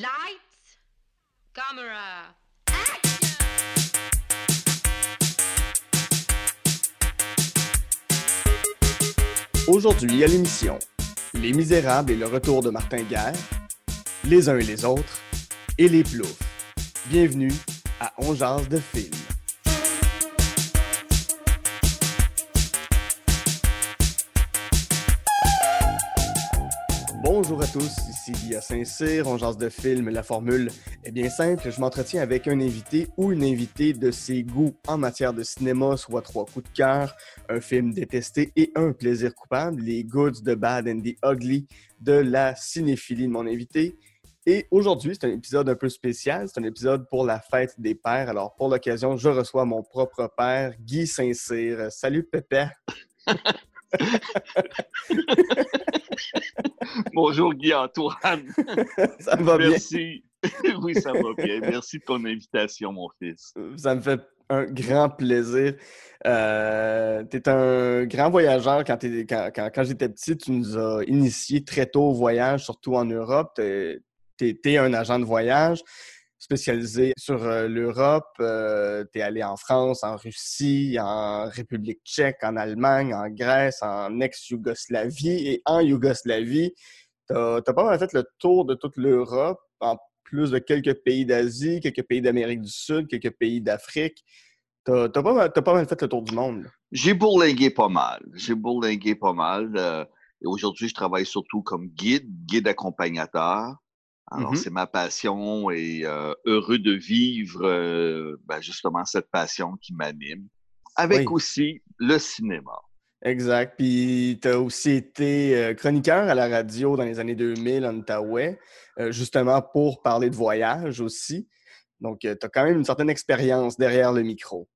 Lights, camera, Aujourd'hui à l'émission, Les Misérables et le retour de Martin Guerre, les uns et les autres, et les ploufs. Bienvenue à On jase de film. Bonjour à tous, ici Guy Saint-Cyr, on jase de film. La formule est bien simple, je m'entretiens avec un invité ou une invitée de ses goûts en matière de cinéma, soit trois coups de cœur, un film détesté et un plaisir coupable, les goods, the bad and the ugly de la cinéphilie de mon invité. Et aujourd'hui, c'est un épisode un peu spécial. C'est un épisode pour la fête des pères. Alors, pour l'occasion, je reçois mon propre père, Guy Saint-Cyr. Salut, Pépé. Bonjour Guy-Antoine. ça va bien? Merci. oui, ça va bien. Merci de ton invitation, mon fils. Ça me fait un grand plaisir. Euh, tu es un grand voyageur. Quand, quand, quand, j'étais petit, tu nous as initiés très tôt au voyage, surtout en Europe. Tu étais un agent de voyage spécialisé sur euh, l'Europe. Euh, tu es allé en France, en Russie, en République tchèque, en Allemagne, en Grèce, en ex-Yougoslavie et en Yougoslavie. Tu as, pas mal fait le tour de toute l'Europe, en plus de quelques pays d'Asie, quelques pays d'Amérique du Sud, quelques pays d'Afrique. Tu as, pas, mal fait le tour du monde. J'ai bourlingué pas mal. J'ai bourlingué pas mal. Euh, et aujourd'hui, je travaille surtout comme guide, guide accompagnateur. Alors, Mm-hmm. c'est ma passion et euh, heureux de vivre euh, ben, justement cette passion qui m'anime. Avec Oui. aussi le cinéma. Exact. Puis tu as aussi été chroniqueur à la radio dans les années 2000 en Outaouais, justement pour parler de voyage aussi. Donc, tu as quand même une certaine expérience derrière le micro.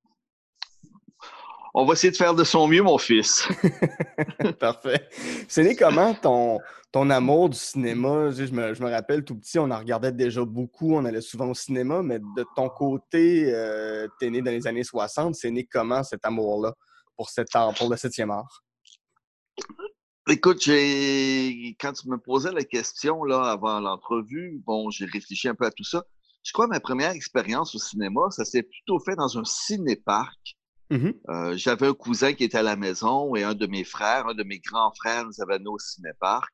On va essayer de faire de son mieux, mon fils. Parfait. C'est né comment ton, ton amour du cinéma? Je, me, je me rappelle tout petit, on en regardait déjà beaucoup, on allait souvent au cinéma, mais de ton côté, euh, tu es né dans les années 60. C'est né comment cet amour-là pour, cet art, pour le septième art? Écoute, j'ai quand tu me posais la question là avant l'entrevue, bon, j'ai réfléchi un peu à tout ça. Je crois que ma première expérience au cinéma, ça s'est plutôt fait dans un cinéparc. Mhm. Euh, J'avais un cousin qui était à la maison et un de mes frères, un de mes grands frères, nous avait au cinéparc.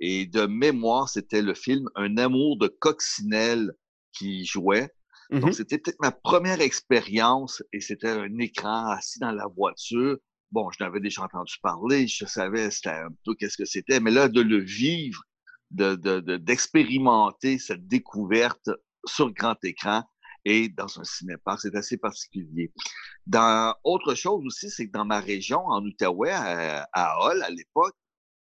Et de mémoire, c'était le film Un amour de coccinelle qui jouait. Donc, c'était peut-être ma première expérience et c'était un écran assis dans la voiture. Bon, je n'avais déjà entendu parler, je savais c'était un peu qu'est-ce que c'était, mais là, de le vivre, de, de, de- d'expérimenter cette découverte sur grand écran et dans un cinéparc, c'est assez particulier. Dans autre chose aussi, c'est que dans ma région, en Outaouais, à, à Hall, à l'époque,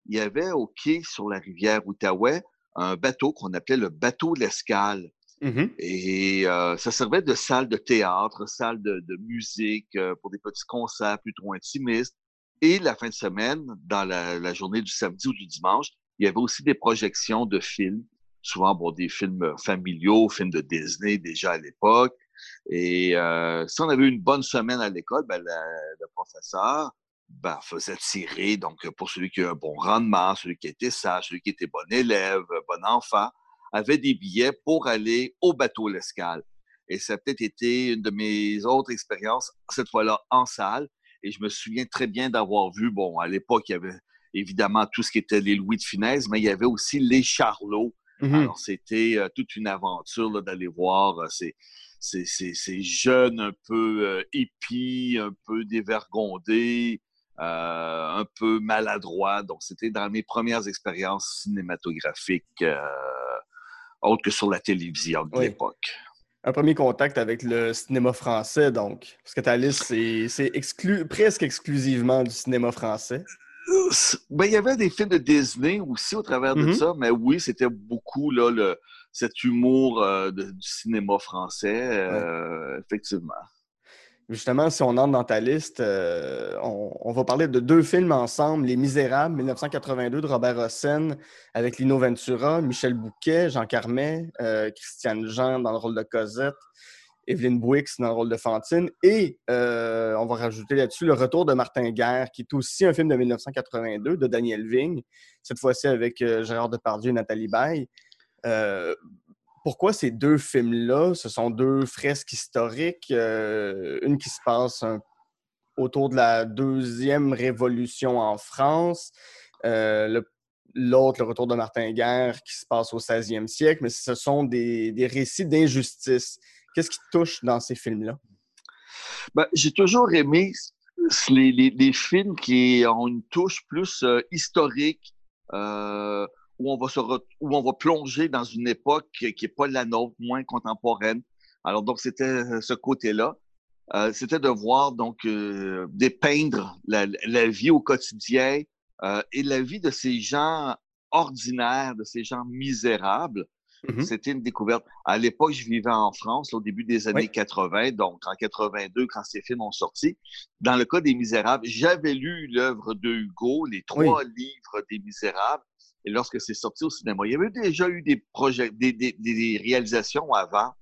il y avait au quai sur la rivière Outaouais un bateau qu'on appelait le bateau de l'escale. Mhm. Et euh, ça servait de salle de théâtre, salle de, de musique euh, pour des petits concerts plutôt intimistes. Et la fin de semaine, dans la, la journée du samedi ou du dimanche, il y avait aussi des projections de films, souvent bon, des films euh, familiaux, films de Disney déjà à l'époque. Et euh, si on avait une bonne semaine à l'école, ben, le professeur ben, faisait tirer, donc pour celui qui a un bon rendement, celui qui était sage, celui qui était bon élève, bon enfant, avait des billets pour aller au bateau L'Escale. Et ça a peut-être été une de mes autres expériences, cette fois-là en salle. Et je me souviens très bien d'avoir vu, bon, à l'époque, il y avait évidemment tout ce qui était les Louis de Finesse, mais il y avait aussi les Charlots. Mhm. Alors, c'était euh, toute une aventure d'aller voir euh, ces, ces, ces, ces jeunes un peu euh, épis, un peu dévergondés, euh, un peu maladroits. Donc, c'était dans mes premières expériences cinématographiques, euh, autres que sur la télévision de Oui. l'époque. Un premier contact avec le cinéma français, donc. Parce que ta liste, c'est c'est exclu, presque exclusivement du cinéma français. Ben, il y avait des films de Disney aussi au travers de Mhm. ça, mais oui, c'était beaucoup là, le, cet humour euh, de- du cinéma français, euh, effectivement. Justement, si on entre dans ta liste, euh, on, on va parler de deux films ensemble Les Misérables, 1982 de Robert Hossein, avec Lino Ventura, Michel Bouquet, Jean Carmet, Christiane Jean dans le rôle de Cosette, Evelyne Bouix dans le rôle de Fantine. Et euh, on va rajouter là-dessus Le Retour de Martin Guerre, qui est aussi un film de 1982 de Daniel Vigne, cette fois-ci avec euh, Gérard Depardieu et Nathalie Baye. Euh, pourquoi ces deux films-là, ce sont deux fresques historiques, une qui se passe autour de la deuxième révolution en France, l'autre, le, retour de Martin Guerre, qui se passe au 16e siècle, mais ce sont des, récits d'injustice. Qu'est-ce qui touche dans ces films-là? Ben, j'ai toujours aimé les, films qui ont une touche plus euh, historique, euh, où, on va se où on va plonger dans une époque qui n'est pas la nôtre, moins contemporaine. Alors, donc, c'était euh, ce côté-là. c'était de voir, donc, dépeindre la, la, vie au quotidien et la vie de ces gens ordinaires, de ces gens misérables, Mmh C'était une découverte. À l'époque, je vivais en France, au début des années 80, donc en 82, quand ces films ont sorti. Dans le cas des Misérables, j'avais lu l'œuvre de Hugo, les trois livres des Misérables. Et lorsque c'est sorti au cinéma, il y avait déjà eu des projets, des, des, des réalisations avant.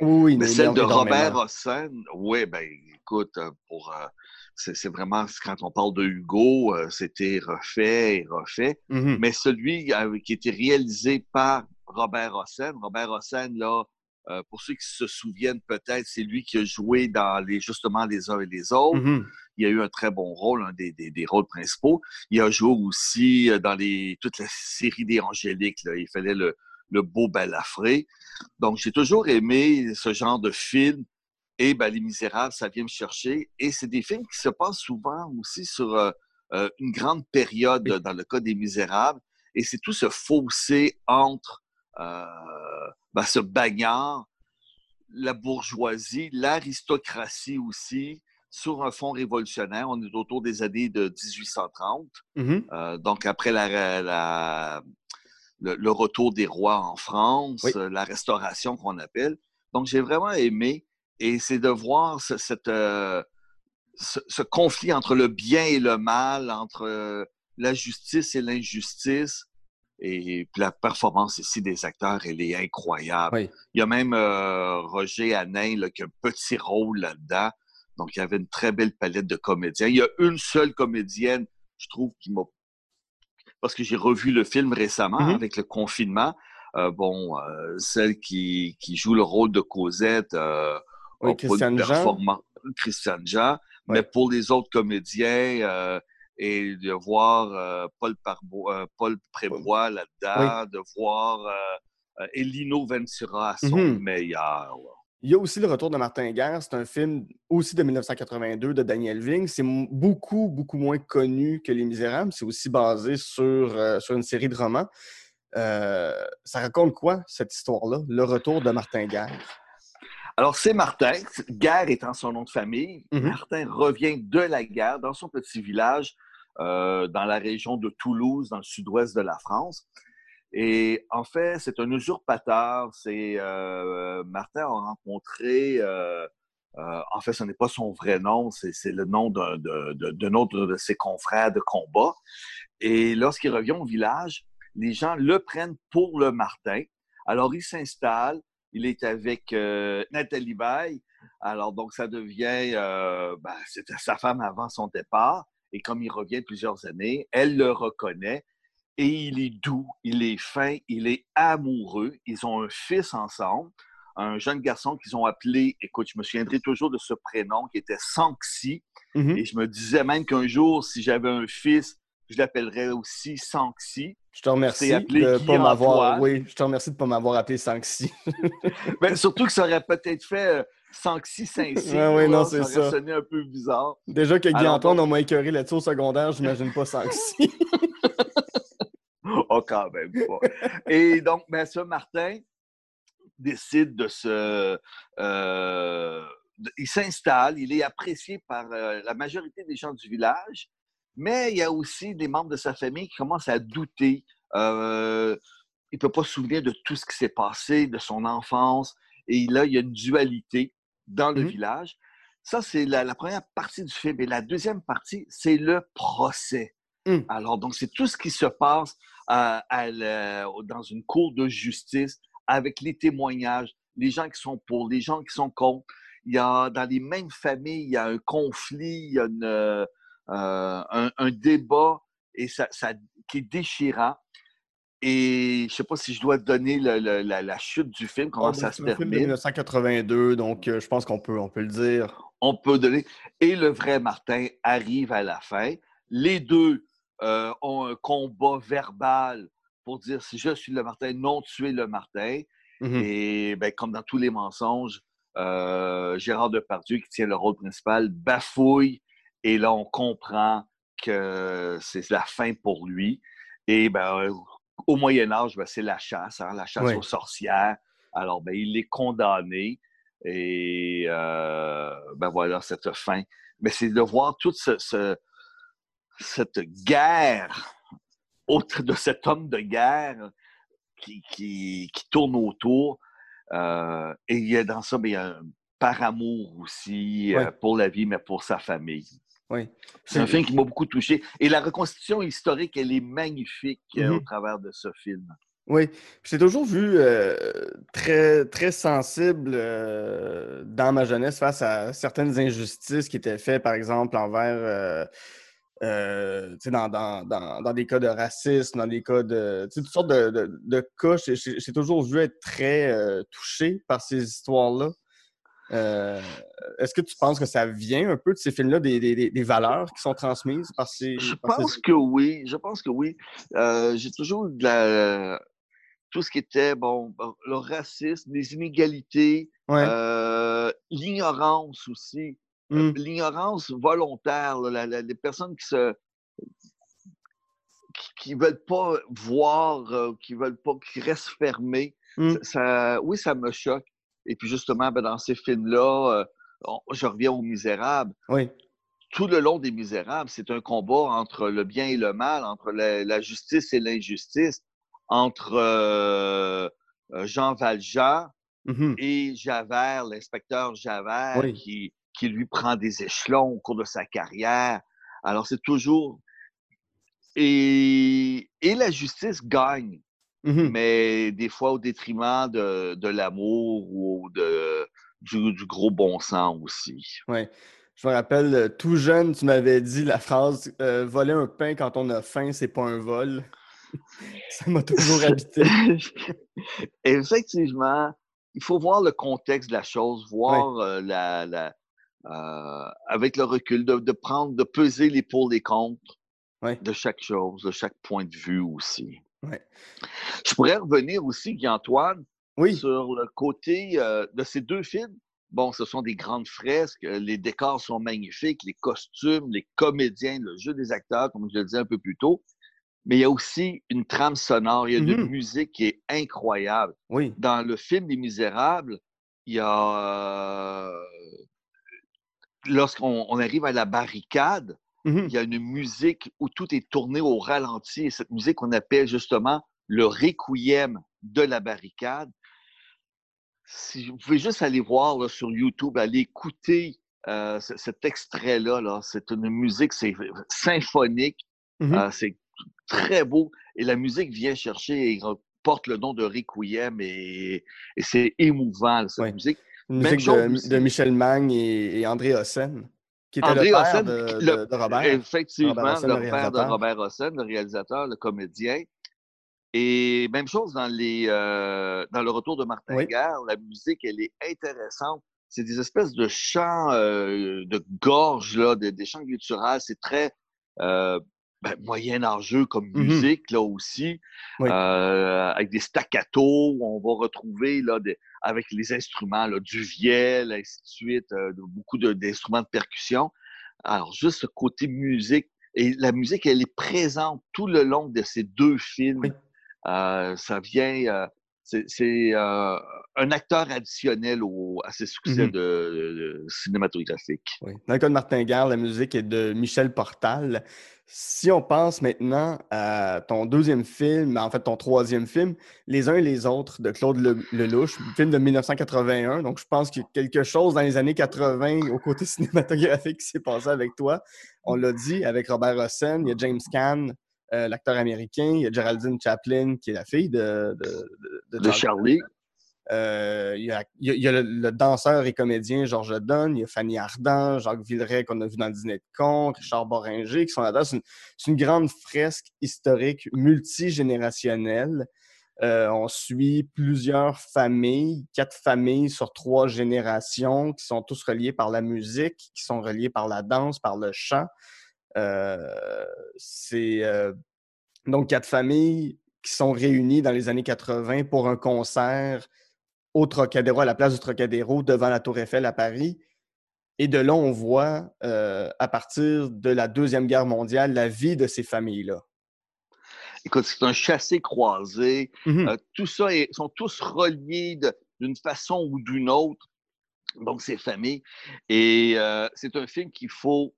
Oui, mais celle de Robert Hossein, oui, ben écoute, euh, pour euh, c'est vraiment quand on parle de Hugo, euh, c'était refait et refait. Mmh mais celui qui était réalisé par Robert Hossein. Robert Hossein, là, euh, pour ceux qui se souviennent peut-être, c'est lui qui a joué dans les, justement Les uns et les autres. Mm-hmm. Il a eu un très bon rôle, un des, rôles principaux. Il a joué aussi euh, dans les, toute la série des Angéliques. Il fallait le, beau balafré. Donc, j'ai toujours aimé ce genre de film. Et ben, Les Misérables, ça vient me chercher. Et c'est des films qui se passent souvent aussi sur euh, une grande période, dans le cas des Misérables. Et c'est tout ce fossé entre ben, ce bagarre, la bourgeoisie, l'aristocratie aussi, sur un fond révolutionnaire. On est autour des années de 1830. Mm-hmm. Euh, donc, après la, le, retour des rois en France, la restauration qu'on appelle. Donc, j'ai vraiment aimé. Et c'est de voir ce, cette, euh, ce, conflit entre le bien et le mal, entre la justice et l'injustice. Et puis la performance ici des acteurs, elle est incroyable. Il y a même euh, Roger Hanin qui a un petit rôle là-dedans. Donc, il y avait une très belle palette de comédiens. Il y a une seule comédienne, je trouve, qui m'a... Parce que j'ai revu le film récemment mm-hmm. avec le confinement. Euh, bon, euh, celle qui, qui, joue le rôle de Cosette oui, Christiane Jean. Christiane Jean. Mais pour les autres comédiens, et de voir euh, Paul, euh, Paul Prébois là-dedans, de voir euh, Elino Ventura à son mm-hmm. meilleur. Il y a aussi Le Retour de Martin Guerre. C'est un film aussi de 1982 de Daniel Ving. C'est beaucoup, beaucoup moins connu que Les Misérables. C'est aussi basé sur, sur une série de romans. ça raconte quoi, cette histoire-là? Le Retour de Martin Guerre? Alors, c'est Martin. Guerre étant son nom de famille. Mm-hmm. Martin revient de la guerre dans son petit village euh, dans la région de Toulouse, dans le sud-ouest de la France. Et en fait, c'est un usurpateur. C'est euh, Martin a rencontré. Euh, en fait, ce n'est pas son vrai nom, c'est le nom d'un autre de ses confrères de combat. Et lorsqu'il revient au village, les gens le prennent pour le Martin. Alors, il s'installe. Il est avec Nathalie Baye. Alors, donc, ça devient, ben, c'était sa femme avant son départ. Et comme il revient plusieurs années, elle le reconnaît et il est doux, il est fin, il est amoureux. Ils ont un fils ensemble, un jeune garçon qu'ils ont appelé, écoute, je me souviendrai toujours de ce prénom qui était Sanxi. Mm-hmm. Et je me disais même qu'un jour, si j'avais un fils, je l'appellerais aussi Sanxi. Je te remercie de pas m'avoir. Oui, je te remercie de pas m'avoir appelé Sanxi. ben, surtout que ça aurait peut-être fait euh, Sanxi Saint-Cy. oui, non, c'est ça. Ça sonné un peu bizarre. Déjà que Guy-Antoine, on m'a écœuré là-dessus au secondaire, j'imagine pas Sanxi. oh, quand même pas. Et donc, ben, ça, Martin décide de se. Euh, il s'installe, il est apprécié par euh, la majorité des gens du village, mais il y a aussi des membres de sa famille qui commencent à douter. Euh, il ne peut pas se souvenir de tout ce qui s'est passé, de son enfance. Et là, il y a une dualité dans le mmh village. Ça, c'est la, première partie du film. Et la deuxième partie, c'est le procès. Mmh. Alors, donc, c'est tout ce qui se passe dans une cour de justice avec les témoignages, les gens qui sont pour, les gens qui sont contre. Il y a, dans les mêmes familles, il y a un conflit, il y a euh, un, débat et ça, qui est déchirant. et je sais pas si je dois donner la, chute du film, comment ah, ça se termine. film de 1982, donc je pense qu'on peut, on peut le dire. On peut donner. Et le vrai Martin arrive à la fin. Les deux ont un combat verbal pour dire si je suis le Martin, non, tu es le Martin. Mmh et ben, comme dans tous les mensonges, euh, Gérard Depardieu, qui tient le rôle principal, bafouille. Et là, on comprend que c'est la fin pour lui. Et ben, au Moyen Âge, ben, c'est la chasse, hein, la chasse aux sorcières. Alors, ben, il est condamné. Et euh, ben voilà, cette fin. Mais c'est de voir toute ce, cette guerre, autre de cet homme de guerre qui, qui, tourne autour. Euh, et il y a dans ça, mais il y a un par amour aussi euh, pour la vie, mais pour sa famille. Oui. C'est un film qui m'a beaucoup touché. Et la reconstitution historique, elle est magnifique euh, au mm-hmm. travers de ce film. Oui, j'ai toujours vu très, très sensible dans ma jeunesse face à certaines injustices qui étaient faites, par exemple, envers euh, dans, dans, dans, dans, des cas de racisme, dans des cas de. toutes sortes de, de, de cas. J'ai toujours vu être très euh, touché par ces histoires-là. Euh, Est-ce que tu penses que ça vient un peu de ces films-là, des, des, des, valeurs qui sont transmises par ces. Je pense que oui. Je pense que oui. Euh, j'ai toujours de la, tout ce qui était bon, le racisme, les inégalités, euh, l'ignorance aussi. Mmh. L'ignorance volontaire, les personnes qui se qui, veulent pas voir, qui veulent pas, qui restent fermées, mmh. ça, oui, ça me choque. Et puis justement, ben, dans ces films-là, euh, je reviens aux Misérables. Oui. Tout le long des Misérables, c'est un combat entre le bien et le mal, entre la, justice et l'injustice, entre Jean Valjean mmh et Javert, l'inspecteur Javert, qui, qui lui prend des échelons au cours de sa carrière. Alors, c'est toujours. Et, et la justice gagne, mmh mais des fois au détriment de, de l'amour ou de, du, du, gros bon sens aussi. Oui. Je me rappelle, euh, tout jeune, tu m'avais dit la phrase euh, Voler un pain quand on a faim, c'est pas un vol. Ça m'a toujours habité. Effectivement, il faut voir le contexte de la chose, voir euh, la, la, euh, avec le recul, de, prendre, de peser les pour et les contre de chaque chose, de chaque point de vue aussi. Je pourrais revenir aussi, Guy-Antoine, oui. sur le côté euh, de ces deux films. Bon, ce sont des grandes fresques, les décors sont magnifiques, les costumes, les comédiens, le jeu des acteurs, comme je le disais un peu plus tôt. Mais il y a aussi une trame sonore, il y a une mm-hmm. musique qui est incroyable. Oui. Dans le film Les Misérables, il y a euh, lorsqu'on arrive à la barricade, mmh il y a une musique où tout est tourné au ralenti. Et cette musique, on appelle justement le requiem de la barricade. Si vous pouvez juste aller voir sur YouTube, aller écouter euh, cet extrait-là, -là, c'est une musique, c'est symphonique, mmh euh, c'est très beau. Et la musique vient chercher et porte le nom de requiem et, c'est émouvant, cette musique. Une musique de, Michel Magne et, André Hossen, qui était le père de, Robert. Effectivement, le, père de Robert Hossen, le réalisateur, le comédien. Et même chose dans, les, euh, dans le retour de Martin oui. la musique, elle est intéressante. C'est des espèces de chants euh, de gorge, là, des, chants gutturales. C'est très euh, ben, moyen-âgeux comme mmh musique, là aussi, avec des staccatos, où on va retrouver là, des, avec les instruments, là, du viel, ainsi de suite, euh, beaucoup d'instruments de, percussion. Alors, juste ce côté musique, et la musique, elle est présente tout le long de ces deux films. Euh, ça vient, euh, c'est euh, un acteur additionnel au, à ses succès mmh de, cinématographiques. Oui. Dans le cas de Martin Gare, la musique est de Michel Portal. Si on pense maintenant à ton deuxième film, en fait ton troisième film, Les uns et les autres de Claude Lelouch, film de 1981. Donc je pense qu'il y a quelque chose dans les années 80 au côté cinématographique qui s'est passé avec toi. On l'a dit avec Robert Rossen, il y a James Caan, euh, l'acteur américain, il y a Geraldine Chaplin qui est la fille de, de, Charlie. Euh, il y a, y a le, danseur et comédien Georges Donne, il y a Fanny Ardant, Jacques Villeray qu'on a vu dans le Dîner de con, Richard Boringer qui sont là-dedans. C'est une, grande fresque historique multigénérationnelle. Euh, on suit plusieurs familles, quatre familles sur trois générations qui sont tous reliées par la musique, qui sont reliées par la danse, par le chant. C'est donc quatre familles qui sont réunies dans les années 80 pour un concert au Trocadéro, à la place du Trocadéro, devant la Tour Eiffel à Paris. Et de là, on voit, euh, à partir de la Deuxième Guerre mondiale, la vie de ces familles-là. Écoute, c'est un chassé-croisé. Mmh euh, tout ça, ils sont tous reliés d'une façon ou d'une autre. Donc, ces familles. Et euh, c'est un film qu'il faut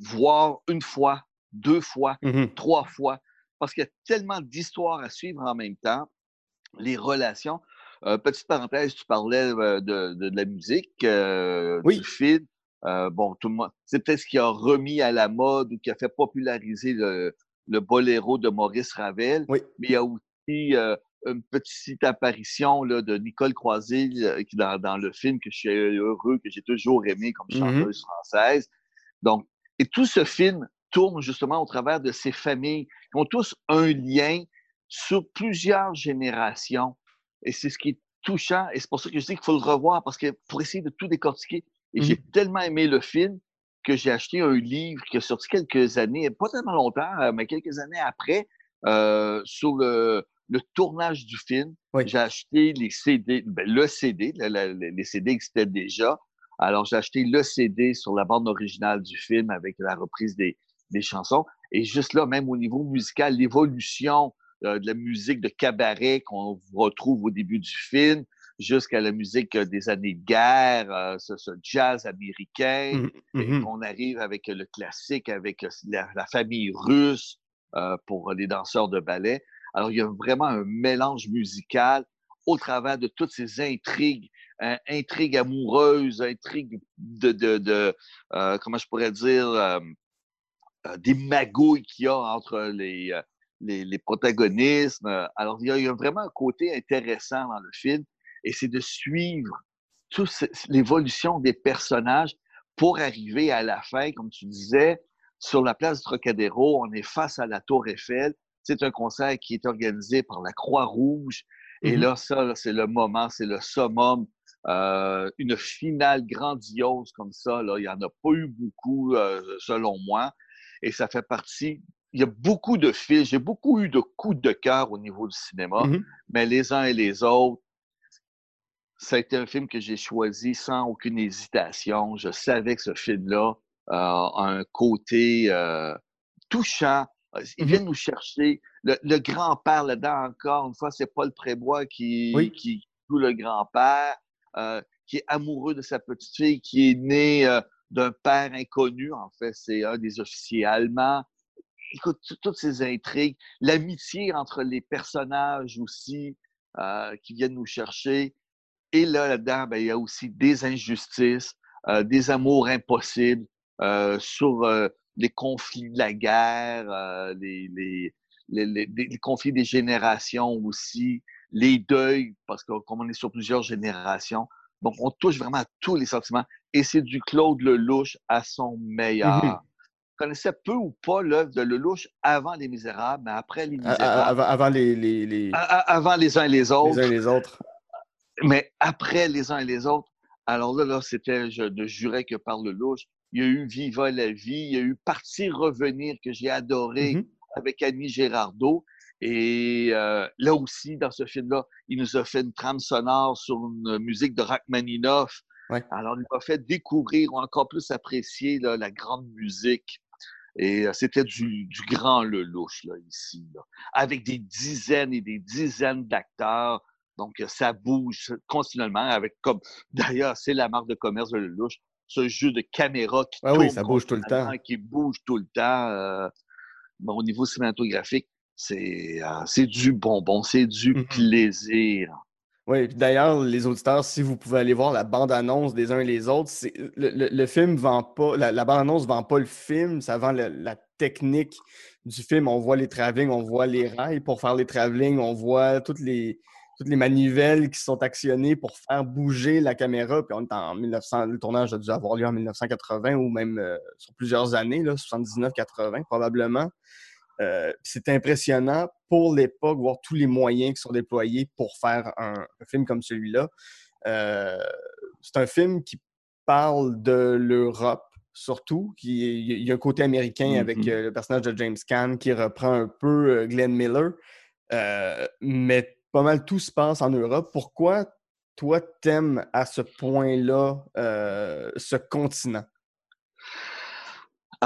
voir une fois, deux fois, mmh trois fois, parce qu'il y a tellement d'histoires à suivre en même temps, les relations. Euh, petite parenthèse, tu parlais euh, de, la musique, euh, du film. bon, tout le monde, c'est peut-être ce qui a remis à la mode ou qui a fait populariser le, boléro de Maurice Ravel. Mais il y a aussi une petite apparition là, de Nicole Croisé qui dans, dans, le film que je suis heureux, que j'ai toujours aimé comme mmh chanteuse française. Donc, et tout ce film tourne justement au travers de ces familles qui ont tous un lien sur plusieurs générations. Et c'est ce qui est touchant. Et c'est pour ça que je dis qu'il faut le revoir, parce que pour essayer de tout décortiquer. Et j'ai mmh. tellement aimé le film que j'ai acheté un livre qui est sorti quelques années, pas tellement longtemps, euh, mais quelques années après, euh, sur le, tournage du film. J'ai acheté les CD, ben, le CD, les CD existaient déjà. Alors, j'ai acheté le CD sur la bande originale du film avec la reprise des, des chansons. Et juste là, même au niveau musical, l'évolution euh, de la musique de cabaret qu'on retrouve au début du film, jusqu'à la musique euh, des années de guerre, euh, ce, jazz américain. Mmh, et mmh. on arrive avec le classique, avec la, famille russe pour les danseurs de ballet. Alors, il y a vraiment un mélange musical au travers de toutes ces intrigues, hein, intrigues amoureuses, intrigues de, de, comment je pourrais dire, des magouilles qu'il y a entre les, les, protagonistes. Alors, il y, a, vraiment un côté intéressant dans le film, et c'est de suivre toute l'évolution des personnages pour arriver à la fin, comme tu disais, sur la place du Trocadéro, on est face à la Tour Eiffel. C'est un concert qui est organisé par la Croix-Rouge. Et mmh là, ça, c'est le moment, c'est le summum. Euh, une finale grandiose comme ça, là, il n'y en a pas eu beaucoup, euh, selon moi. Et ça fait partie il y a beaucoup de films, j'ai beaucoup eu de coups de cœur au niveau du cinéma, mmh mais les uns et les autres, ça a été un film que j'ai choisi sans aucune hésitation. Je savais que ce film-là euh, a un côté touchant. Il mmh vient nous chercher. Le, grand-père là-dedans, encore une fois, c'est Paul Prébois qui, qui joue le grand-père, euh, qui est amoureux de sa petite fille, qui est né d'un père inconnu. En fait, c'est un des officiers allemands écoute, toutes ces intrigues, l'amitié entre les personnages aussi euh, qui viennent nous chercher. Et là, là-dedans, ben, il y a aussi des injustices, euh, des amours impossibles euh, sur les conflits de la guerre, les, conflits des générations aussi, les deuils, parce que comme on est sur plusieurs générations, donc on touche vraiment à tous les sentiments. Et c'est du Claude Lelouch à son meilleur connaissais peu ou pas l'œuvre de Lelouch avant Les Misérables, mais après Les Misérables? avant, les, les, Avant les uns et les autres. Les uns et les autres. Mais après les uns et les autres, alors là, là c'était, je ne jurais que par Lelouch. Il y a eu Viva la vie, il y a eu Partir revenir que j'ai adoré mm-hmm. avec Annie Gérardot. Et euh, là aussi, dans ce film-là, il nous a fait une trame sonore sur une musique de Rachmaninoff. Alors, il nous a fait découvrir ou encore plus apprécier la grande musique et c'était du, grand Lelouch, là, ici, avec des dizaines et des dizaines d'acteurs. Donc, ça bouge continuellement avec comme, d'ailleurs, c'est la marque de commerce de Lelouch, ce jeu de caméra qui oui, ça bouge tout le temps. Qui bouge tout le temps. au niveau cinématographique, c'est du bonbon, c'est du mmh plaisir. Oui, d'ailleurs, les auditeurs, si vous pouvez aller voir la bande-annonce des uns et les autres, le, le, le, film vend pas, la, bande-annonce ne vend pas le film, ça vend la technique du film. On voit les travelling, on voit les rails pour faire les travelling, on voit toutes les, toutes les manivelles qui sont actionnées pour faire bouger la caméra. Puis on est en 1900, le tournage a dû avoir lieu en 1980 ou même euh, sur plusieurs années, 79-80 probablement. Euh, c'est impressionnant pour l'époque, voir tous les moyens qui sont déployés pour faire un, film comme celui-là. Euh, c'est un film qui parle de l'Europe, surtout. il y a un côté américain avec Mm-hmm. le personnage de James Caan qui reprend un peu Glenn Miller. mais pas mal tout se passe en Europe. Pourquoi toi t'aimes à ce point-là ce continent?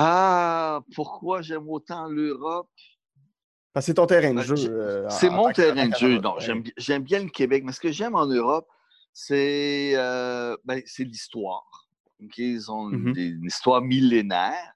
Ah, pourquoi j'aime autant l'Europe? Parce que c'est ton terrain de Ben, jeu. euh, c'est en mon terrain de jeu. Non, j'aime, bi- j'aime bien le Québec, mais ce que j'aime en Europe, c'est, euh, ben, c'est l'histoire. Ils ont Mhm. des- une histoire millénaire.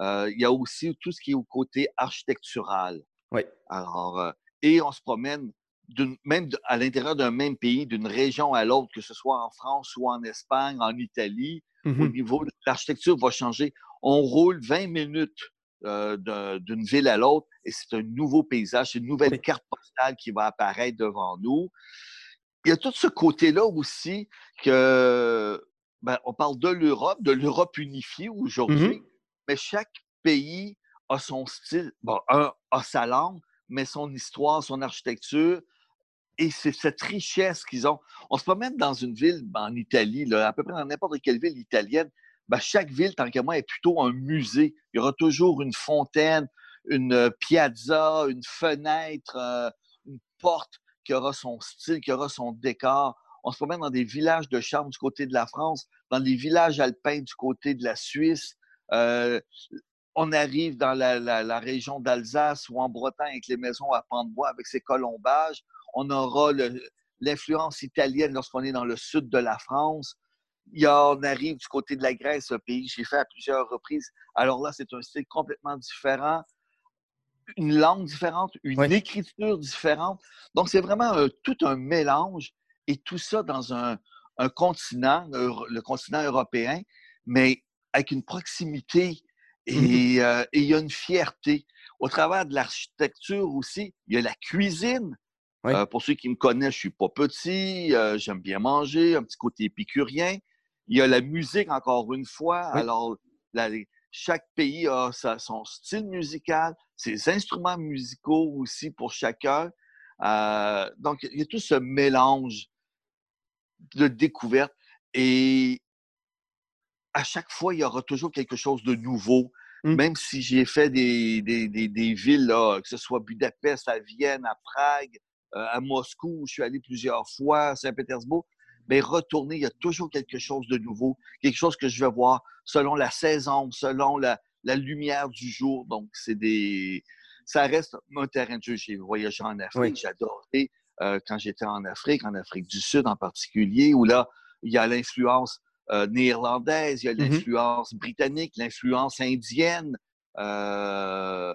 Euh, il y a aussi tout ce qui est au côté architectural. Oui. Alors, euh, et on se promène d'une- même à l'intérieur d'un même pays, d'une région à l'autre, que ce soit en France ou en Espagne, en Italie, au Mhm. niveau de l'architecture va changer. On roule 20 minutes euh, d'un- d'une ville à l'autre et c'est un nouveau paysage, c'est une nouvelle carte postale qui va apparaître devant nous. Il y a tout ce côté-là aussi que ben, on parle de l'Europe, de l'Europe unifiée aujourd'hui, Mhm. mais chaque pays a son style, bon, un a sa langue, mais son histoire, son architecture, et c'est cette richesse qu'ils ont. On se promène dans une ville ben, en Italie, là, à peu près dans n'importe quelle ville italienne, ben, chaque ville, tant qu'à moi, est plutôt un musée. Il y aura toujours une fontaine, une euh, piazza, une fenêtre, euh, une porte qui aura son style, qui aura son décor. On se promène dans des villages de charme du côté de la France, dans des villages alpins du côté de la Suisse. Euh, on arrive dans la, la- région d'Alsace ou en Bretagne avec les maisons à pans de bois, avec ses colombages. On aura l'influence italienne lorsqu'on est dans le sud de la France. Il on arrive du côté de la Grèce, un pays que j'ai fait à plusieurs reprises. Alors là, c'est un style complètement différent, une langue différente, une Oui. écriture différente. Donc, c'est vraiment un- tout un mélange et tout ça dans un, un continent, le continent européen, mais avec une proximité et euh, et il y a une fierté. Au travers de l'architecture aussi, il y a la cuisine. Oui. Euh, pour ceux qui me connaissent, je suis pas petit, euh, j'aime bien manger, un petit côté épicurien. Il y a la musique, encore une fois. Oui. Alors, la- chaque pays a sa- son style musical, ses instruments musicaux aussi pour chacun. Euh, donc, il y a tout ce mélange de découverte. Et à chaque fois, il y aura toujours quelque chose de nouveau. Mm. Même si j'ai fait des, des, des, des villes, là, que ce soit Budapest, à Vienne, à Prague, euh, à Moscou, où je suis allé plusieurs fois, à Saint-Pétersbourg, mais retourner, il y a toujours quelque chose de nouveau, quelque chose que je vais voir selon la saison, selon la, la lumière du jour. Donc, c'est des. Ça reste un terrain de jeu. J'ai voyagé en Afrique, Oui. adoré euh, quand j'étais en Afrique, en Afrique du Sud en particulier, où là, il y a l'influence euh, néerlandaise, il y a Mhm. l'influence britannique, l'influence indienne euh,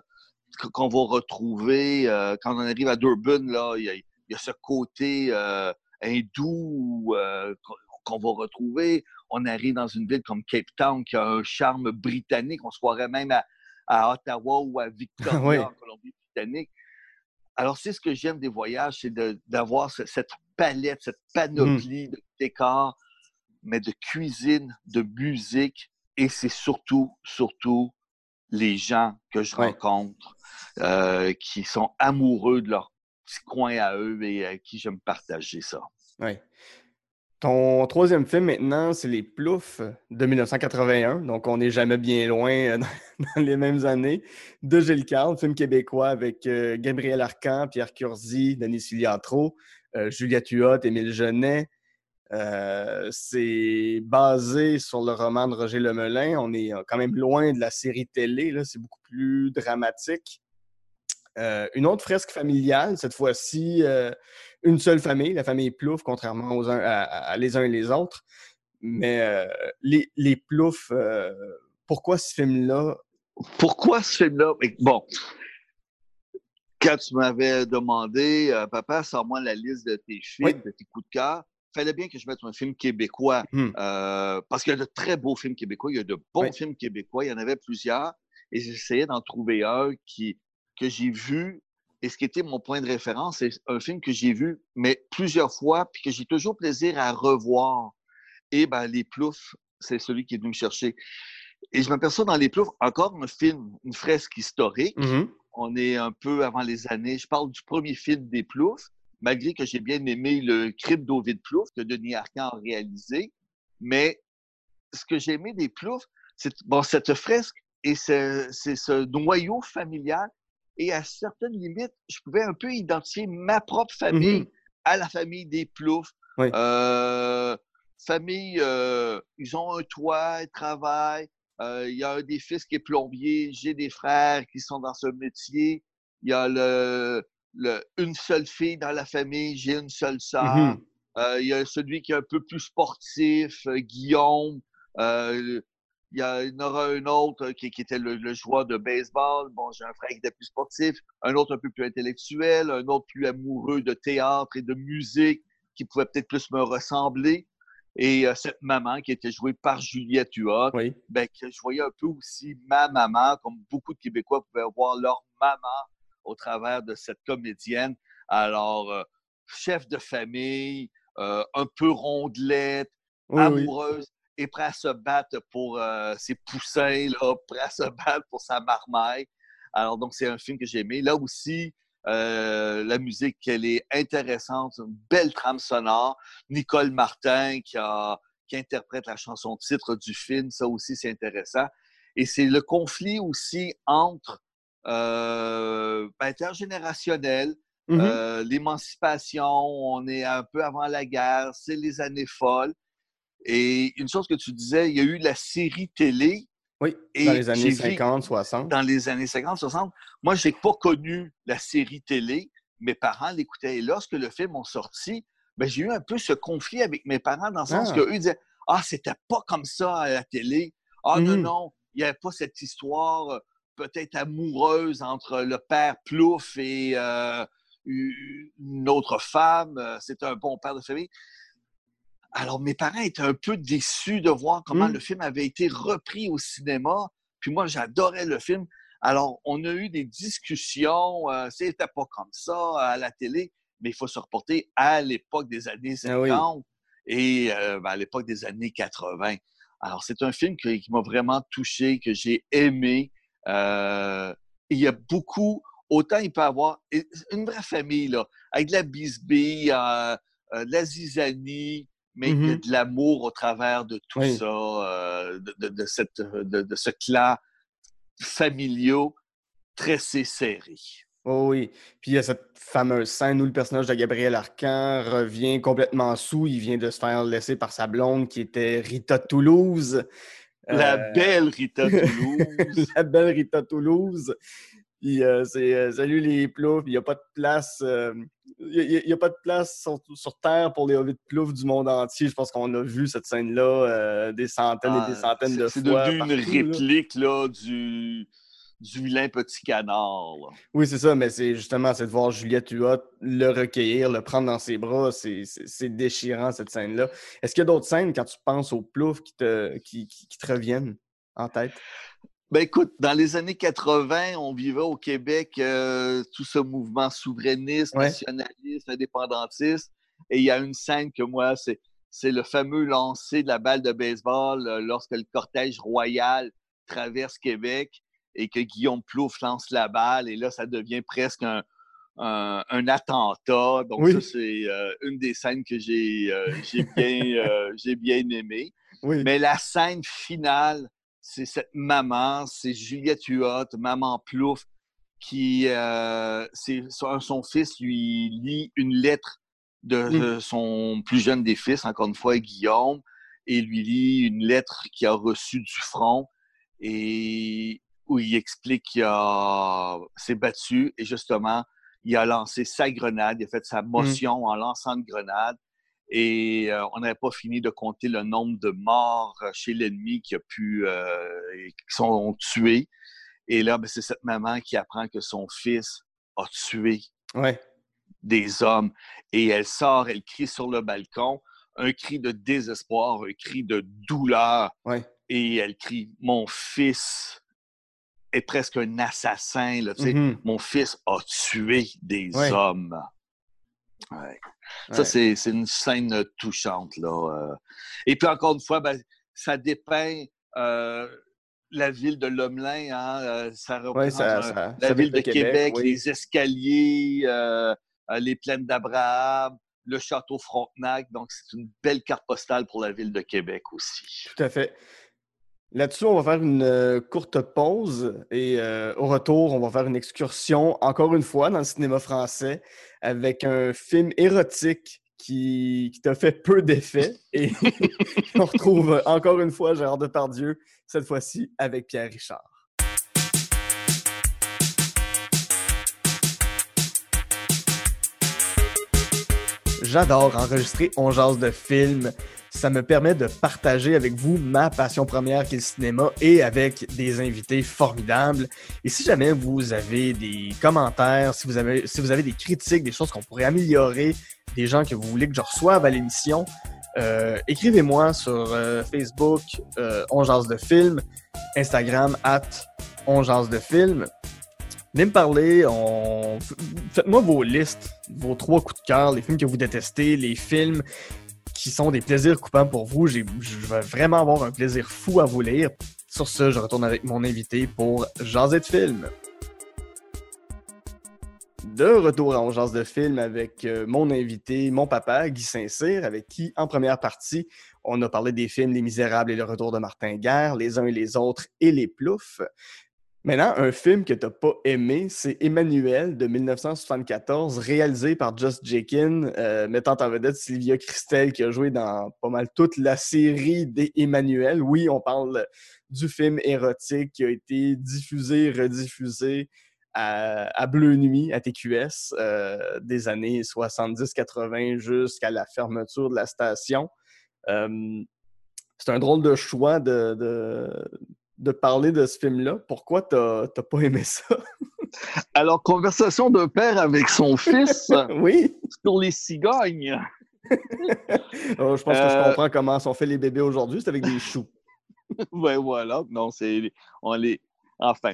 qu- qu'on va retrouver euh, quand on arrive à Durban. Là, il y a, il y a ce côté euh, hindou euh, qu'on- va retrouver. On arrive dans une ville comme Cape Town qui a un charme britannique. On se croirait même à, à Ottawa ou à Victoria Oui. en Colombie-Britannique. Alors, c'est ce que j'aime des voyages, c'est d'avoir ce- cette palette, cette panoplie de décors, mais de cuisine, de musique, et c'est surtout, surtout les gens que je rencontre euh, qui sont amoureux de leur petit coin à eux et à qui j'aime partager ça. Oui. Ton troisième film maintenant, c'est Les Ploufs de 1981. Donc, on n'est jamais bien loin euh, dans, les mêmes années. De Gilles Carle, film québécois avec euh, Gabriel Arcan, Pierre Curzi, Denis Filiatro, euh, Juliette Émile Genet. Euh, c'est basé sur le roman de Roger Lemelin. On est quand même loin de la série télé. C'est beaucoup plus dramatique. Une autre fresque familiale, cette fois-ci, une seule famille, la famille Plouf, contrairement aux uns, à, à les uns et les autres. Mais euh, les, les Plouf, euh, pourquoi ce film-là? Pourquoi ce film-là? Bon, quand tu m'avais demandé, euh, papa, sors-moi la liste de tes films, Oui. de tes coups de cœur, fallait bien que je mette un film québécois. Hmm. Euh, parce qu'il y a de très beaux films québécois, il y a de bons Oui. films québécois, il y en avait plusieurs, et j'essayais d'en trouver un qui, que j'ai vu Et ce qui était mon point de référence, c'est un film que j'ai vu, mais plusieurs fois, puis que j'ai toujours plaisir à revoir. Et ben, Les Ploufs, c'est celui qui est venu me chercher. Et je m'aperçois dans Les Ploufs, encore un film, une fresque historique. Mhm. On est un peu avant les années. Je parle du premier film des Ploufs, malgré que j'ai bien aimé le Crime d'Ovid Plouf que Denis Arcand a réalisé. Mais ce que j'ai aimé des Ploufs, c'est bon, cette fresque et c'est ce noyau familial et à certaines limites, je pouvais un peu identifier ma propre famille Mhm. à la famille des Ploufs. Oui. Euh, famille, euh, ils ont un toit, ils travaillent. Euh, Il y a un des fils qui est plombier. J'ai des frères qui sont dans ce métier. Il y a le, le- une seule fille dans la famille. J'ai une seule sœur. Mhm. Euh, il y a celui qui est un peu plus sportif, euh, Guillaume. Euh, il y, a, il y en aura un autre euh, qui, qui était le, le joueur de baseball. Bon, j'ai un frère qui était plus sportif, un autre un peu plus intellectuel, un autre plus amoureux de théâtre et de musique qui pouvait peut-être plus me ressembler. Et euh, cette maman qui était jouée par Juliette Huot, Oui. ben, que je voyais un peu aussi ma maman, comme beaucoup de Québécois pouvaient voir leur maman au travers de cette comédienne. Alors, euh, chef de famille, euh, un peu rondelette, Oui, oui. Et prêt à se battre pour euh, ses poussins, là, prêt à se battre pour sa marmaille. Alors, donc, c'est un film que j'ai aimé. Là aussi, euh, la musique, elle est intéressante, une belle trame sonore. Nicole Martin qui, a, qui interprète la chanson titre du film, ça aussi, c'est intéressant. Et c'est le conflit aussi entre euh, ben, intergénérationnel, Mhm. euh, l'émancipation, on est un peu avant la guerre, c'est les années folles. Et une chose que tu disais, il y a eu la série télé oui, et dans les années vu- 50, 60. dans les années 50, 60. Moi, je n'ai pas connu la série télé. Mes parents l'écoutaient. Et lorsque le film est sorti, ben, j'ai eu un peu ce conflit avec mes parents dans le sens Ah. qu'eux disaient Ah, c'était pas comme ça à la télé. Ah, non, Mhm. non, il n'y avait pas cette histoire euh, peut-être amoureuse entre le père Plouf et euh, une autre femme. Euh, C'était un bon père de famille. Alors, mes parents étaient un peu déçus de voir comment Mm. le film avait été repris au cinéma. Puis moi, j'adorais le film. Alors, on a eu des discussions. euh, C'était pas comme ça à la télé, mais il faut se reporter à l'époque des années Ah oui. 50 et euh, ben, à l'époque des années 80. Alors, c'est un film qui, qui m'a vraiment touché, que j'ai aimé. Euh, il y a beaucoup, autant il peut y avoir une vraie famille, là, avec de la bisbille, euh, euh, de la zizanie, mais il y a Mhm. de l'amour au travers de tout Oui. ça, euh, de, de- de cette, de, de ce clan familiaux très serré. Oh oui. Puis il y a cette fameuse scène où le personnage de Gabriel Arcan revient complètement sous. Il vient de se faire laisser par sa blonde qui était Rita Toulouse. La Euh, belle Rita Toulouse. la belle Rita Toulouse. Puis euh, c'est euh, Salut les ploufs. Il n'y a pas de place. euh, il n'y a, pas de place sur, sur Terre pour les hobbits ploufs du monde entier. Je pense qu'on a vu cette scène-là des centaines et des Ah, centaines de fois. C'est devenu une partout, réplique là, du, du vilain petit canard. là. Oui, c'est ça, mais c'est justement, c'est de voir Juliette Huot le recueillir, le prendre dans ses bras. C'est déchirant, cette scène-là. Est-ce qu'il y a d'autres scènes, quand tu penses aux ploufs, qui te, qui, qui- qui te reviennent en tête? Ben écoute, dans les années 80, on vivait au Québec euh, tout ce mouvement souverainiste, Ouais. nationaliste, indépendantiste. Et il y a une scène que moi, c'est, c'est le fameux lancer de la balle de baseball euh, lorsque le cortège royal traverse Québec et que Guillaume Plouffe lance la balle. Et là, ça devient presque un, un, un attentat. Donc, Oui. ça, c'est euh, une des scènes que j'ai, euh, j'ai, bien, euh, j'ai bien aimées. Oui. Mais la scène finale, c'est cette maman, c'est Juliette Huot, maman Plouf, qui, euh, c'est, son, fils lui lit une lettre de Mm. de son plus jeune des fils, encore une fois, Guillaume, et lui lit une lettre qu'il a reçue du front et où il explique qu'il s'est battu et justement, il a lancé sa grenade, il a fait sa motion en lançant une grenade et euh, on n'avait pas fini de compter le nombre de morts euh, chez l'ennemi qui a pu, euh, qui sont tués. Et là, ben, c'est cette maman qui apprend que son fils a tué Ouais. des hommes. Et elle sort, elle crie sur le balcon, un cri de désespoir, un cri de douleur. Ouais. Et elle crie Mon fils est presque un assassin. Là. Mhm. Mon fils a tué des Ouais. hommes. Ouais. Ça, c'est une scène touchante. Là. euh. Et puis, encore une fois, ben, ça dépeint euh, la ville de Lomelin. Hein, euh, ça Ouais, représente ça, ça- la ça ville de Québec, oui. les escaliers, euh, les plaines d'Abraham, le château Frontenac. Donc, c'est une belle carte postale pour la ville de Québec aussi. Tout à fait. Là-dessus, on va faire une courte pause et euh, au retour, on va faire une excursion, encore une fois, dans le cinéma français, avec un film érotique qui, qui t'a fait peu d'effet. Et on retrouve encore une fois Gérard Depardieu, cette fois-ci avec Pierre Richard. J'adore enregistrer On jase de films. Ça me permet de partager avec vous ma passion première qui est le cinéma et avec des invités formidables. Et si jamais vous avez des commentaires, si vous avez, si vous avez des critiques, des choses qu'on pourrait améliorer, des gens que vous voulez que je reçoive à l'émission, euh, écrivez-moi sur euh, Facebook, euh, de films, Instagram, at On de films. Venez me parler, faites-moi vos listes, vos trois coups de cœur, les films que vous détestez, les films qui sont des plaisirs coupants pour vous. Je vais vraiment avoir un plaisir fou à vous lire. Sur ce, je retourne avec mon invité pour Jaser de film. De retour à Jase de film avec euh, mon invité, mon papa, Guy Saint-Cyr, avec qui, en première partie, on a parlé des films Les Misérables et le retour de Martin Guerre, Les uns et les autres et Les Ploufs. Maintenant, un film que tu n'as pas aimé, c'est Emmanuel de 1974, réalisé par Just Jakin, euh, mettant en vedette Sylvia Christel, qui a joué dans pas mal toute la série des. Oui, on parle du film érotique qui a été diffusé, rediffusé à, Bleu Nuit, à TQS, euh, des années 70-80 jusqu'à la fermeture de la station. Euh, c'est un drôle de choix de, de parler de ce film-là? Pourquoi t'as pas aimé ça? Alors, conversation d'un père avec son fils oui! sur les cigognes. Oh, je pense que je Euh, comprends comment sont faits les bébés aujourd'hui. C'est avec des choux. Ben voilà. Non, c'est. On les. Enfin.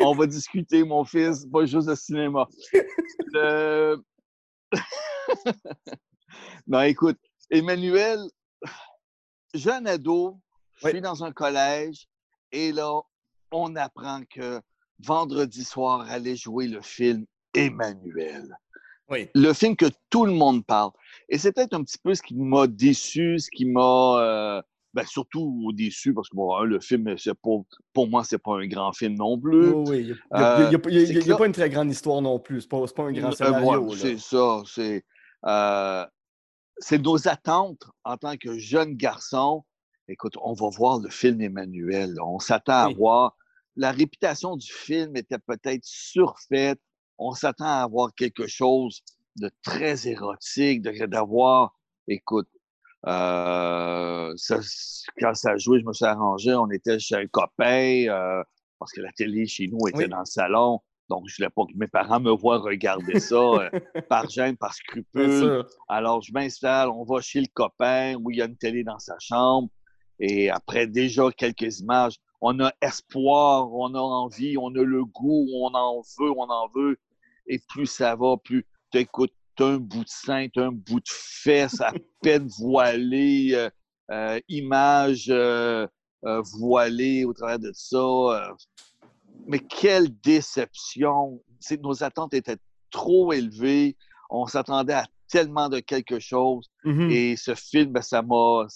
on va discuter, mon fils, pas juste de cinéma. Le- non, écoute, Emmanuel, jeune ado, je Oui. suis dans un collège et là, on apprend que vendredi soir allait jouer le film Emmanuel Oui. le film que tout le monde parle. Et c'est peut-être un petit peu ce qui m'a déçu, ce qui m'a euh, ben, surtout déçu, parce que bon, hein, le film, c'est pas, pour moi, c'est pas un grand film non plus. Oui, oui. Il n'y a, Euh, pas une très grande histoire non plus. C'est pas, pas un grand Euh, scénario. voilà, là. c'est ça. C'est euh, c'est nos attentes en tant que jeune garçon. Écoute, on va voir le film Emmanuel. On s'attend à voir. La réputation du film était peut-être surfaite. On s'attend à avoir quelque chose de très érotique, d'avoir, écoute, euh, ça, quand ça a joué, je me suis arrangé, on était chez un copain, euh, parce que la télé chez nous était Oui. dans le salon. Donc, je ne voulais pas que mes parents me voient regarder ça euh, par gêne, par scrupule. Alors, je m'installe, on va chez le copain où il y a une télé dans sa chambre. Et après déjà quelques images, on a espoir, on a envie, on a le goût, on en veut, on en veut. Et plus ça va, plus tu écoutes un bout de sein, un bout de fesse à peine voilé, euh, euh, image euh, euh, voilée au travers de ça. euh. mais quelle déception! Nos attentes étaient trop élevées. On s'attendait à tellement de quelque chose. Mhm. Et ce film, ben, ça m'a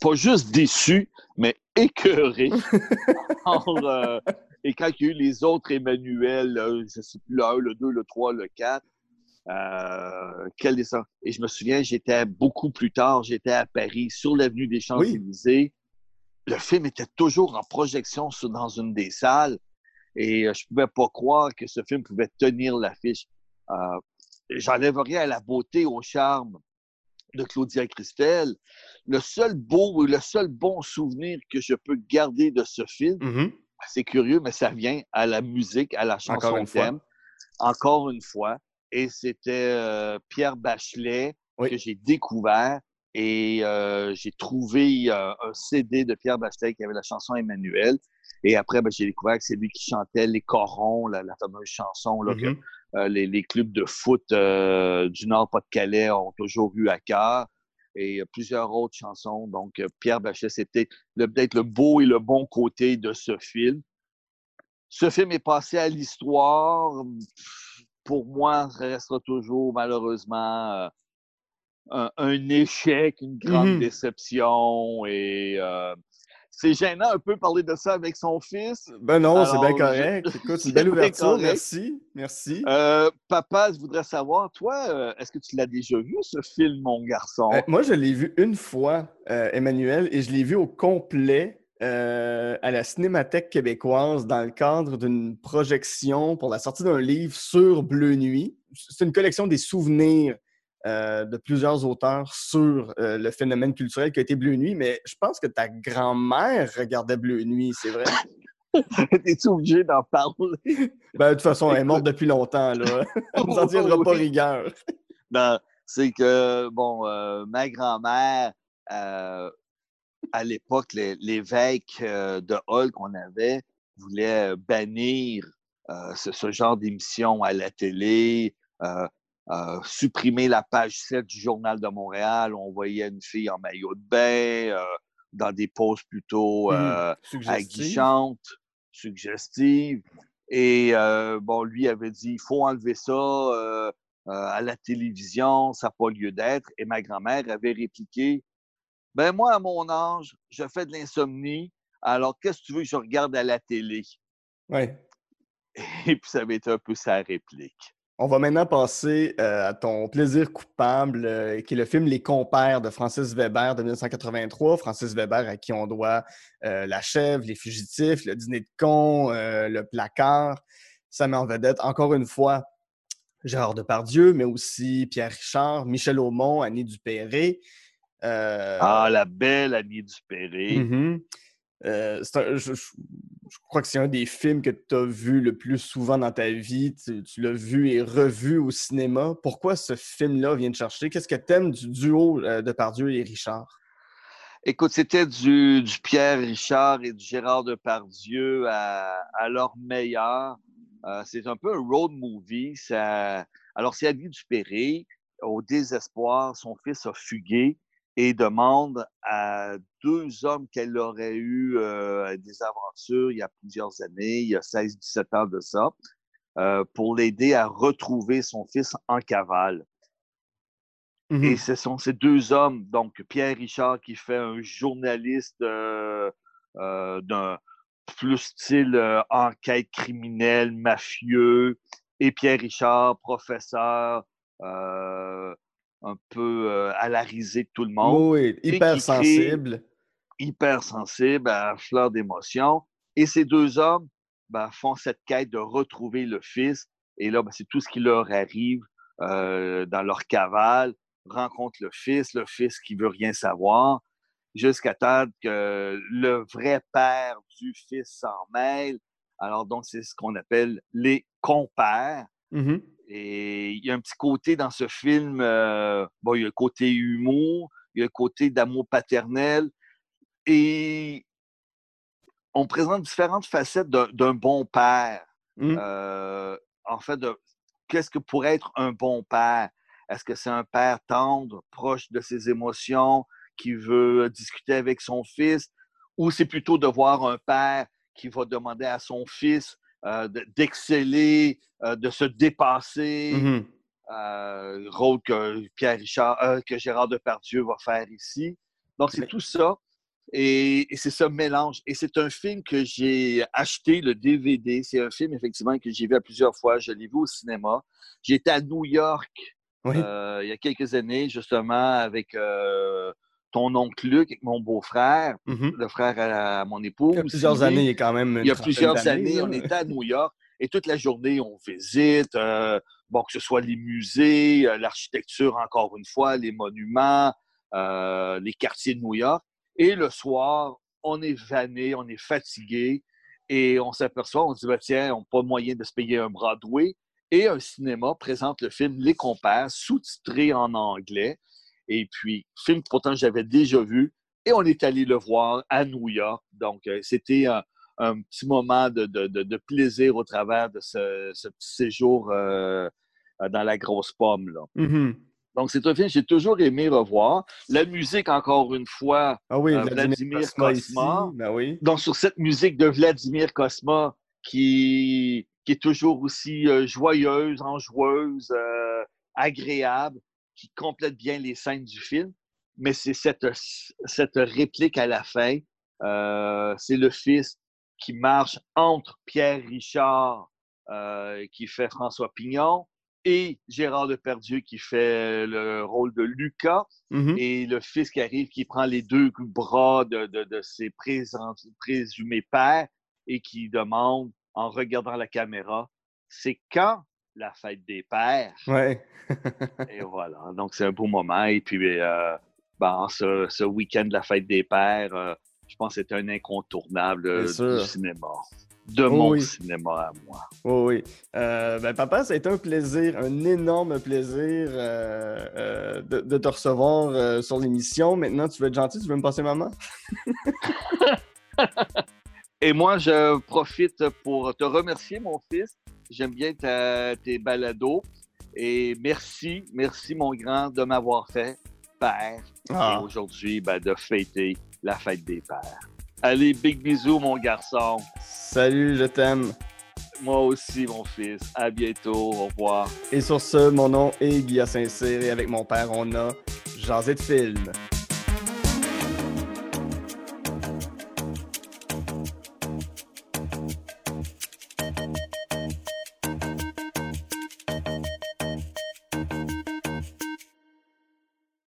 pas juste déçu, mais écœuré. Alors, euh, et quand il y a eu les autres Emmanuel, euh, je ne sais plus, le 1, le 2, le 3, le 4, euh, quel. Et je me souviens, j'étais beaucoup plus tard, j'étais à Paris, sur l'avenue des Champs-Élysées. Le film était toujours en projection sur- dans une des salles. Et euh, je ne pouvais pas croire que ce film pouvait tenir l'affiche. J'enlève rien à la beauté, au charme de Claudia Christel. Le seul beau, le seul bon souvenir que je peux garder de ce film, Mhm. c'est curieux, mais ça vient à la musique, à la Encore chanson une fois. thème. Encore une fois. Et c'était euh, Pierre Bachelet Oui. que j'ai découvert. et j'ai trouvé un CD de Pierre Bachelet qui avait la chanson Emmanuel. Et après, ben, j'ai découvert que c'est lui qui chantait Les Corons, la, fameuse chanson là, que mm-hmm. les, clubs de foot du Nord-Pas-de-Calais ont toujours eu à cœur. Et plusieurs autres chansons. Donc, Pierre Bachelet, c'était peut-être le beau et le bon côté de ce film. Ce film est passé à l'histoire. Pour moi, ça restera toujours malheureusement euh, un, échec, une grande mmh déception. Et euh, c'est gênant un peu parler de ça avec son fils. Ben non, c'est bien correct. Écoute, une belle ouverture. Merci. Merci. Euh, papa, je voudrais savoir, toi, est-ce que tu l'as déjà vu, ce film, mon garçon? moi, je l'ai vu une fois, Emmanuel, et je l'ai vu au complet euh, à la Cinémathèque québécoise dans le cadre d'une projection pour la sortie d'un livre sur Bleu Nuit. C'est une collection des souvenirs euh, de plusieurs auteurs sur euh, le phénomène culturel qui a été Bleu Nuit, mais je pense que ta grand-mère regardait Bleu Nuit, c'est vrai? T'es-tu obligé d'en parler? Ben, de toute façon, elle est morte depuis longtemps, là. On ne s'en tiendra pas rigueur. Ben, c'est que, bon, ma grand-mère, à l'époque, l'évêque euh, de Hall qu'on avait voulait euh, bannir euh, ce, genre d'émission à la télé, supprimer la page 7 du Journal de Montréal. On voyait une fille en maillot de bain, dans des poses plutôt mmh aguichantes, suggestives. Et bon, lui avait dit il faut enlever ça à la télévision, ça n'a pas lieu d'être. Et ma grand-mère avait répliqué ben moi, à mon âge, je fais de l'insomnie. Alors, qu'est-ce que tu veux que je regarde à la télé? Oui. Et puis, ça avait été un peu sa réplique. On va maintenant passer euh, à ton plaisir coupable, euh, qui est le film Les Compères de Francis Weber de 1983. Francis Weber à qui on doit euh, La Chèvre, Les Fugitifs, Le Dîner de con, Le Placard. Ça met en vedette, encore une fois, Gérard Depardieu, mais aussi Pierre Richard, Michel Aumont, Annie Dupéré. Ah, la belle Annie Dupéré. Mm je, crois que c'est un des films que tu as vu le plus souvent dans ta vie. Tu, l'as vu et revu au cinéma. Pourquoi ce film-là vient de chercher? Qu'est-ce que tu aimes du duo euh, de Pardieu et Richard? Écoute, c'était du, du, Pierre Richard et du Gérard Depardieu à, à leur meilleur. c'est un peu un road movie. Alors, c'est Annie Dupéré. Au désespoir, son fils a fugué et demande à deux hommes qu'elle aurait eu euh, des aventures il y a plusieurs années, il y a 16-17 ans de ça, euh, pour l'aider à retrouver son fils en cavale. Et mmh ce sont ces deux hommes, donc Pierre Richard qui fait un journaliste euh, d'un plus style enquête criminelle, mafieux, et Pierre Richard, professeur, un peu euh, à la risée de tout le monde. Oui, hyper sensible. Hyper sensible, à fleur d'émotion. Et ces deux hommes ben, font cette quête de retrouver le fils. Et là, ben, c'est tout ce qui leur arrive euh, dans leur cavale. Rencontre le fils, le fils qui veut rien savoir, jusqu'à temps que le vrai père du fils s'en mêle. Alors, donc, c'est ce qu'on appelle les compères. Mmh et il y a un petit côté dans ce film, euh, bon, il y a le côté humour, il y a le côté d'amour paternel, et on présente différentes facettes d'un bon père. Mmh. Euh, en fait, qu'est-ce que pourrait être un bon père? Est-ce que c'est un père tendre, proche de ses émotions, qui veut discuter avec son fils, ou c'est plutôt de voir un père qui va demander à son fils euh, d'exceller, euh, de se dépasser. Mmh euh, rôle que Pierre Richard, que Gérard Depardieu va faire ici. Donc, c'est tout ça. Et, c'est ce mélange. Et c'est un film que j'ai acheté, le DVD. C'est un film, effectivement, que j'ai vu à plusieurs fois. Je l'ai vu au cinéma. J'étais à New York il y a quelques années, justement, avec ton oncle Luc avec mon beau-frère, mmh le frère à, mon épouse. Il y a plusieurs années, quand même. Il y a plusieurs années, on était à New York et toute la journée, on visite, euh, bon, que ce soit les musées, euh, l'architecture, encore une fois, les monuments, euh, les quartiers de New York. Et le soir, on est vanné, on est fatigué et on s'aperçoit, on se dit, bah, tiens, on n'a pas moyen de se payer un Broadway. Et un cinéma présente le film Les Compères, sous-titré en anglais. Et puis, film que pourtant j'avais déjà vu. Et on est allé le voir à New York. Donc, euh, c'était un, un, petit moment de, de, de, plaisir au travers de ce, ce petit séjour euh, dans la grosse pomme. Là. Mm-hmm. Donc, c'est un film que j'ai toujours aimé revoir. La musique, encore une fois, ah oui, euh, Vladimir, Vladimir Cosma. Cosma. Ben oui. Donc, sur cette musique de Vladimir Cosma, qui, qui est toujours aussi euh, joyeuse, enjoueuse, euh, agréable, qui complète bien les scènes du film. Mais c'est cette, cette réplique à la fin. Euh, c'est le fils qui marche entre Pierre Richard, euh, qui fait François Pignon, et Gérard Depardieu qui fait le rôle de Lucas, Mhm. et le fils qui arrive, qui prend les deux bras de, de, de ses présent- présumés pères et qui demande, en regardant la caméra, c'est quand la fête des pères? Ouais. Et voilà, donc c'est un beau moment. Et puis, euh, ben, ce, ce week-end de la fête des pères, euh, je pense que c'est un incontournable euh, du cinéma, de Oh mon oui. cinéma à moi. Oui, oui. Euh, ben, papa, ça a été un plaisir, un énorme plaisir de, de te recevoir sur l'émission. Maintenant, tu veux être gentil, tu veux me passer maman? Et moi, je profite pour te remercier, mon fils. J'aime bien ta- tes balados. Et merci, merci, mon grand, de m'avoir fait père. Ah. Et aujourd'hui, ben, de fêter la fête des pères. Allez, big bisous, mon garçon. Salut, je t'aime. Moi aussi, mon fils. À bientôt. Au revoir. Et sur ce, mon nom est Guillaume Saint-Cyr et avec mon père, on a Jasé de film.